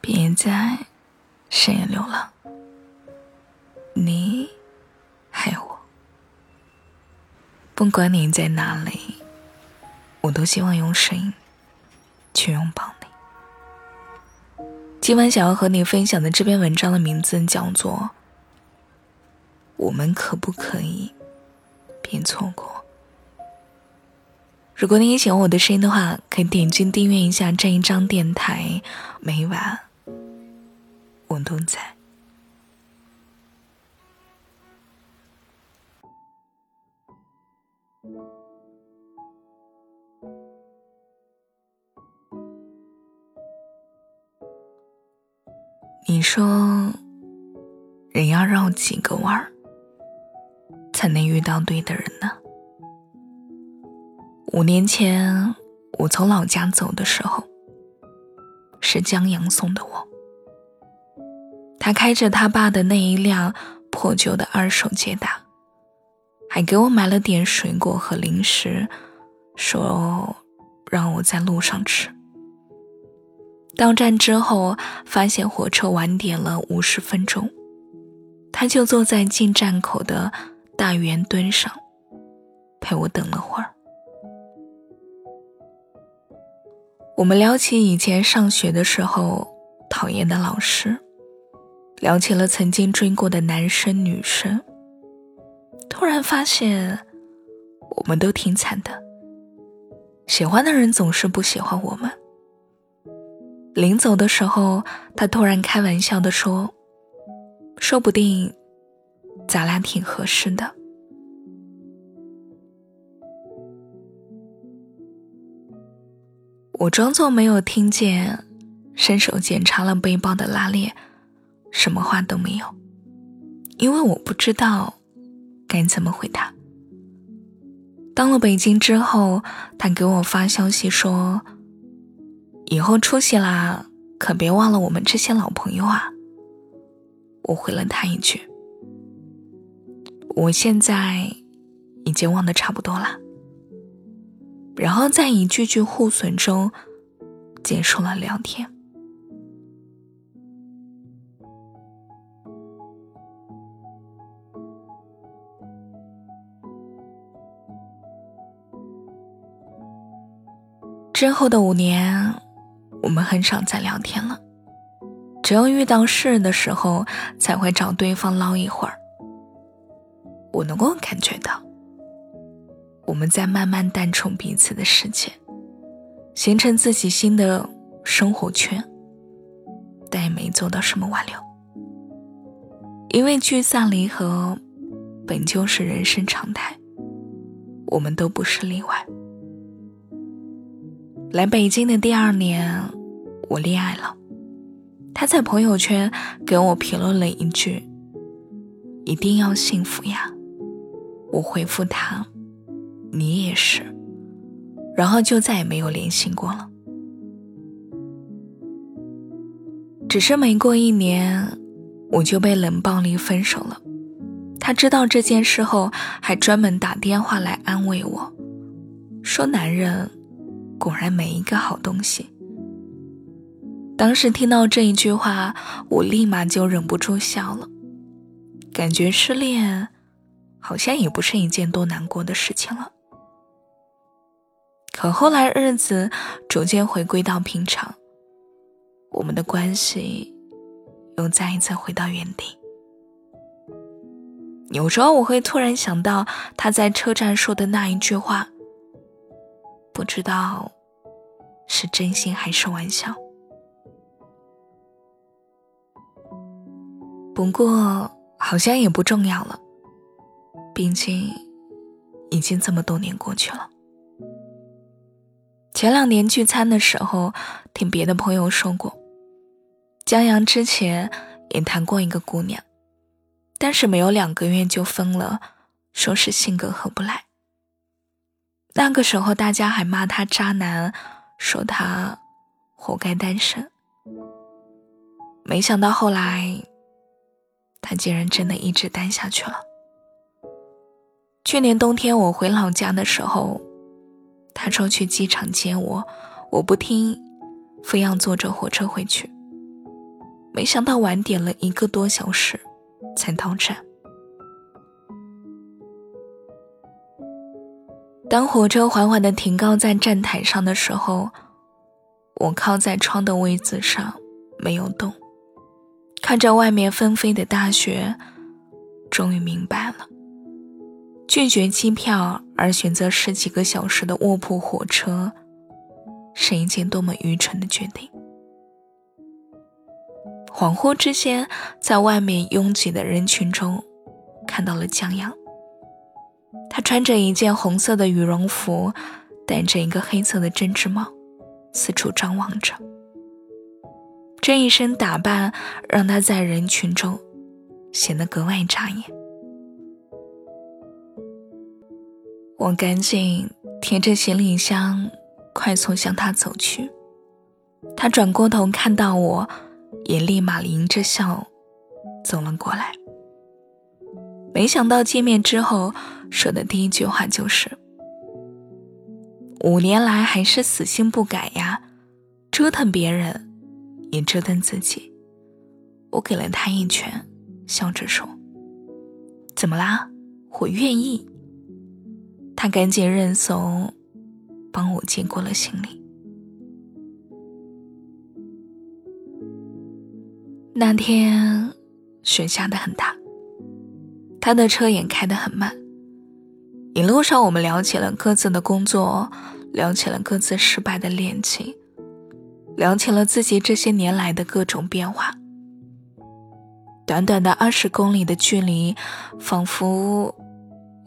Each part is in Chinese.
别再深夜流浪，你还有我。不管你在哪里，我都希望用声音去拥抱你。今晚想要和你分享的这篇文章的名字叫做《我们可不可以别错过》。如果你也喜欢我的声音的话，可以点击订阅一下这一张电台，每晚。我都在。你说，人要绕几个弯儿，才能遇到对的人呢？五年前，我从老家走的时候，是江阳送的我。他开着他爸的那一辆破旧的二手捷达，还给我买了点水果和零食，说让我在路上吃。到站之后，发现火车晚点了五十分钟，他就坐在进站口的大圆墩上，陪我等了会儿。我们聊起以前上学的时候讨厌的老师。聊起了曾经追过的男生女生，突然发现，我们都挺惨的。喜欢的人总是不喜欢我们。临走的时候，他突然开玩笑的说：“说不定，咱俩挺合适的。”我装作没有听见，伸手检查了背包的拉链。什么话都没有，因为我不知道该怎么回答。到了北京之后，他给我发消息说：“以后出息啦，可别忘了我们这些老朋友啊。”我回了他一句：“我现在已经忘得差不多了。”然后在一句句互损中结束了聊天。之后的五年，我们很少再聊天了，只有遇到事的时候才会找对方唠一会儿。我能够感觉到，我们在慢慢淡出彼此的世界，形成自己新的生活圈，但也没做到什么挽留，因为聚散离合本就是人生常态，我们都不是例外。来北京的第二年，我恋爱了。他在朋友圈给我评论了一句：“一定要幸福呀。”我回复他：“你也是。”然后就再也没有联系过了。只是没过一年，我就被冷暴力分手了。他知道这件事后，还专门打电话来安慰我，说：“男人。”果然没一个好东西。当时听到这一句话，我立马就忍不住笑了，感觉失恋好像也不是一件多难过的事情了。可后来日子逐渐回归到平常，我们的关系又再一次回到原地。有时候我会突然想到他在车站说的那一句话。不知道是真心还是玩笑，不过好像也不重要了，毕竟已经这么多年过去了。前两年聚餐的时候，听别的朋友说过，江阳之前也谈过一个姑娘，但是没有两个月就分了，说是性格合不来。那个时候，大家还骂他渣男，说他活该单身。没想到后来，他竟然真的一直单下去了。去年冬天我回老家的时候，他说去机场接我，我不听，非要坐着火车回去。没想到晚点了一个多小时才到站。当火车缓缓的停靠在站台上的时候，我靠在窗的位置上没有动，看着外面纷飞的大雪，终于明白了，拒绝机票而选择十几个小时的卧铺火车，是一件多么愚蠢的决定。恍惚之间，在外面拥挤的人群中，看到了江阳。他穿着一件红色的羽绒服，戴着一个黑色的针织帽，四处张望着。这一身打扮让他在人群中显得格外扎眼。我赶紧提着行李箱，快速向他走去。他转过头看到我。也立马迎着笑走了过来。没想到见面之后说的第一句话就是：“五年来还是死性不改呀，折腾别人也折腾自己。”我给了他一拳，笑着说：“怎么啦？我愿意。”他赶紧认怂，帮我接过了行李。那天雪下的很大，他的车也开得很慢。一路上，我们聊起了各自的工作，聊起了各自失败的恋情，聊起了自己这些年来的各种变化。短短的二十公里的距离，仿佛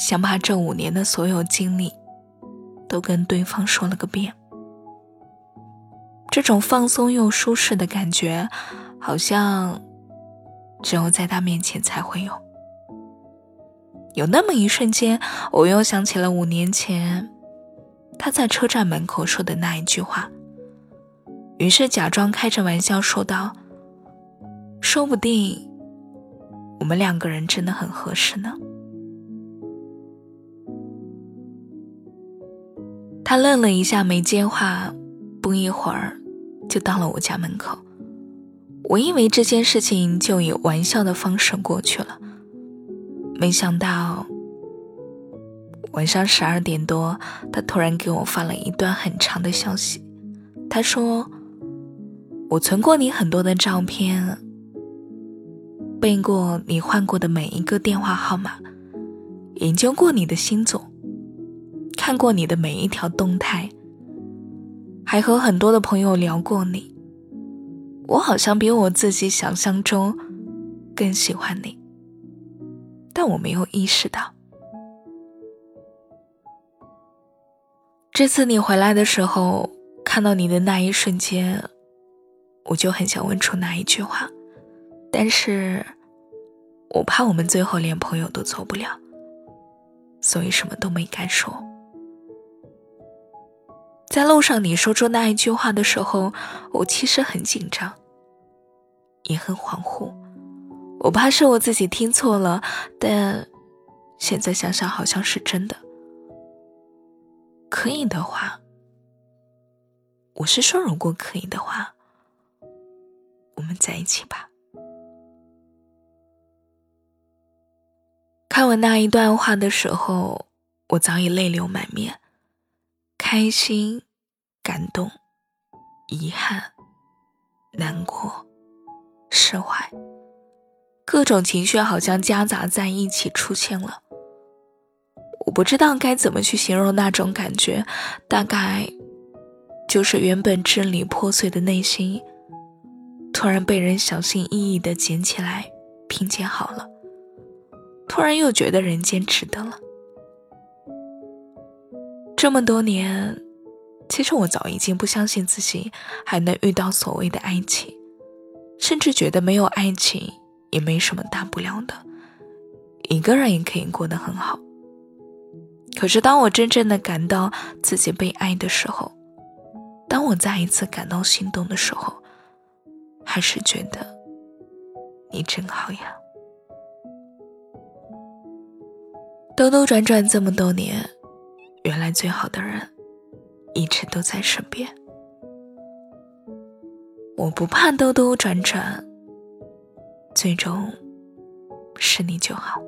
想把这五年的所有经历都跟对方说了个遍。这种放松又舒适的感觉。好像只有在他面前才会有。有那么一瞬间，我又想起了五年前他在车站门口说的那一句话，于是假装开着玩笑说道：“说不定我们两个人真的很合适呢。”他愣了一下，没接话，不一会儿就到了我家门口。我以为这件事情就以玩笑的方式过去了，没想到晚上十二点多，他突然给我发了一段很长的消息。他说：“我存过你很多的照片，背过你换过的每一个电话号码，研究过你的星座，看过你的每一条动态，还和很多的朋友聊过你。”我好像比我自己想象中更喜欢你，但我没有意识到。这次你回来的时候，看到你的那一瞬间，我就很想问出那一句话，但是我怕我们最后连朋友都做不了，所以什么都没敢说。在路上你说出那一句话的时候，我其实很紧张。也很恍惚，我怕是我自己听错了，但现在想想好像是真的。可以的话，我是说，如果可以的话，我们在一起吧。看完那一段话的时候，我早已泪流满面，开心、感动、遗憾、难过。释怀，各种情绪好像夹杂在一起出现了。我不知道该怎么去形容那种感觉，大概就是原本支离破碎的内心，突然被人小心翼翼的捡起来拼接好了，突然又觉得人间值得了。这么多年，其实我早已经不相信自己还能遇到所谓的爱情。甚至觉得没有爱情也没什么大不了的，一个人也可以过得很好。可是当我真正的感到自己被爱的时候，当我再一次感到心动的时候，还是觉得你真好呀。兜兜转转这么多年，原来最好的人一直都在身边。我不怕兜兜转转，最终是你就好。